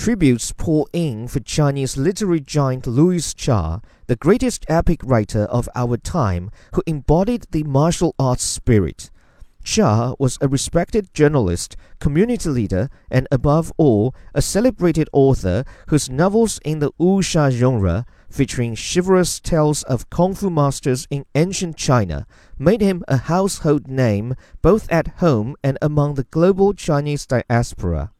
Tributes pour in for Chinese literary giant Louis Cha, the greatest epic writer of our time who embodied the martial arts spirit. Cha was a respected journalist, community leader, and above all, a celebrated author whose novels in the wuxia genre, featuring chivalrous tales of kung fu masters in ancient China, made him a household name both at home and among the global Chinese diaspora.